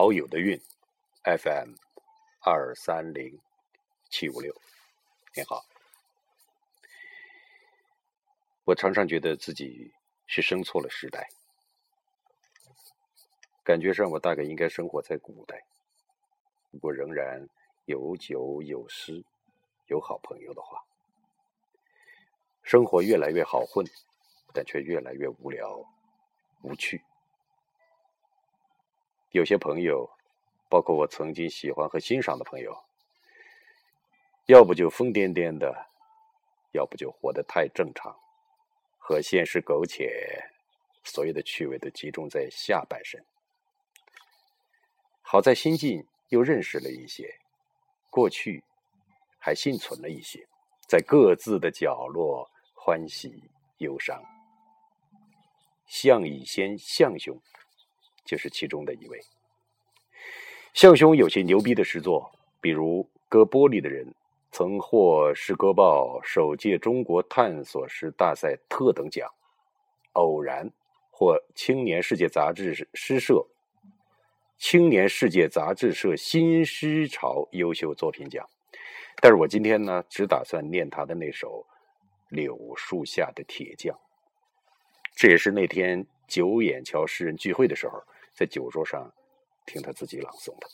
好友的运，FM 二三零七五六，你好。我常常觉得自己是生错了时代，感觉上我大概应该生活在古代，如果仍然有酒有诗，有好朋友的话，生活越来越好混，但却越来越无聊无趣。有些朋友，包括我曾经喜欢和欣赏的朋友，要不就疯癫癫的，要不就活得太正常，和现实苟且，所有的趣味都集中在下半身。好在新近又认识了一些，过去还幸存了一些，在各自的角落欢喜忧伤。项以先项兄。就是其中的一位。向兄有些牛逼的诗作，比如割玻璃的人曾获《诗歌报》首届中国探索诗大赛特等奖，偶然获青年世界杂志诗社青年世界杂志社新诗潮优秀作品奖。但是我今天呢，只打算念他的那首《柳树下的铁匠》，这也是那天九眼桥诗人聚会的时候。在酒桌上听他自己朗诵的，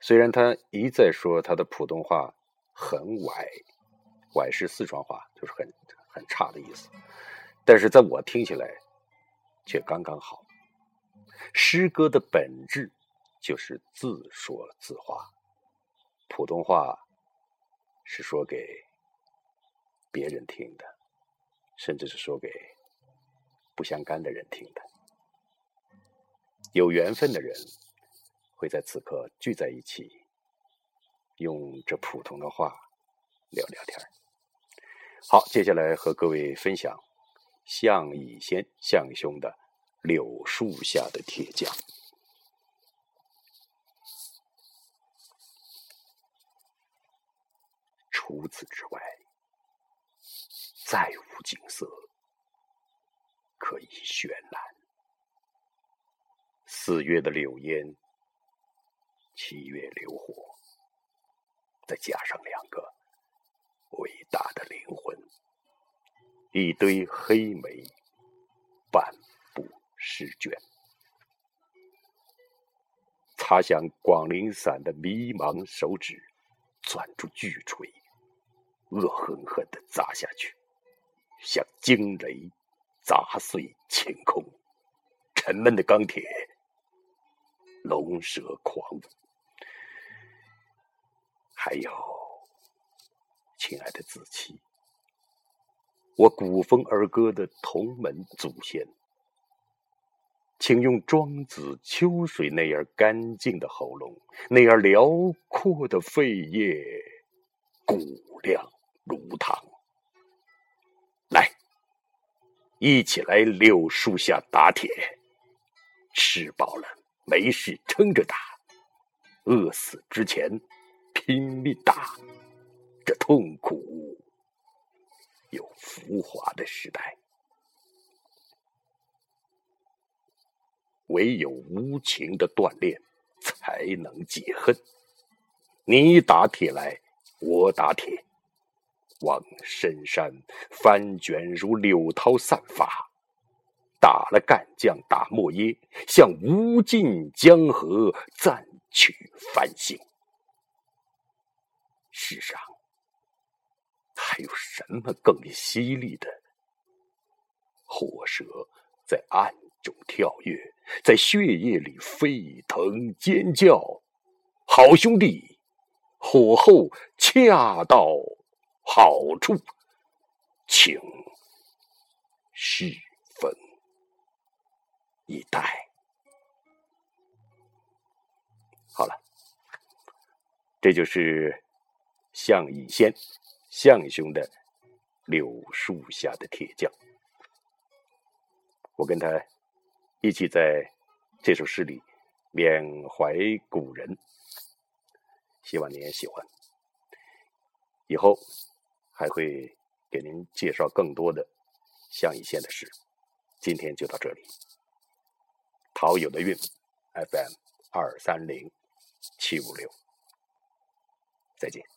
虽然他一再说他的普通话很歪，歪是四川话，就是很很差的意思，但是在我听起来却刚刚好。诗歌的本质就是自说自话，普通话是说给别人听的，甚至是说给不相干的人听的。有缘分的人会在此刻聚在一起，用这普通的话聊聊天好，接下来和各位分享项羽先项兄的《柳树下的铁匠》。除此之外，再无景色可以绚烂。四月的柳烟，七月流火，再加上两个伟大的灵魂，一堆黑莓，半部诗卷，擦响广陵散的迷茫手指，攥住巨锤，恶狠狠地砸下去，像惊雷砸碎晴空，沉闷的钢铁。龙蛇狂，还有，亲爱的子期，我古风儿歌的同门祖先，请用庄子秋水那样干净的喉咙，那样辽阔的肺叶，骨量如汤。来，一起来柳树下打铁，吃饱了。没事，撑着打；饿死之前，拼命打。这痛苦又浮华的时代，唯有无情的锻炼才能解恨。你打铁来，我打铁，往深山翻卷如柳涛散发。打了干将，打莫耶，向无尽江河暂取繁星。世上还有什么更犀利的？火蛇在暗中跳跃，在血液里沸腾尖叫。好兄弟，火候恰到好处，请示。以待。好了，这就是项羽先项兄的柳树下的铁匠。我跟他一起在这首诗里缅怀古人，希望您也喜欢。以后还会给您介绍更多的项羽先的诗。今天就到这里。陶友的运 FM 二三零七五六。再见。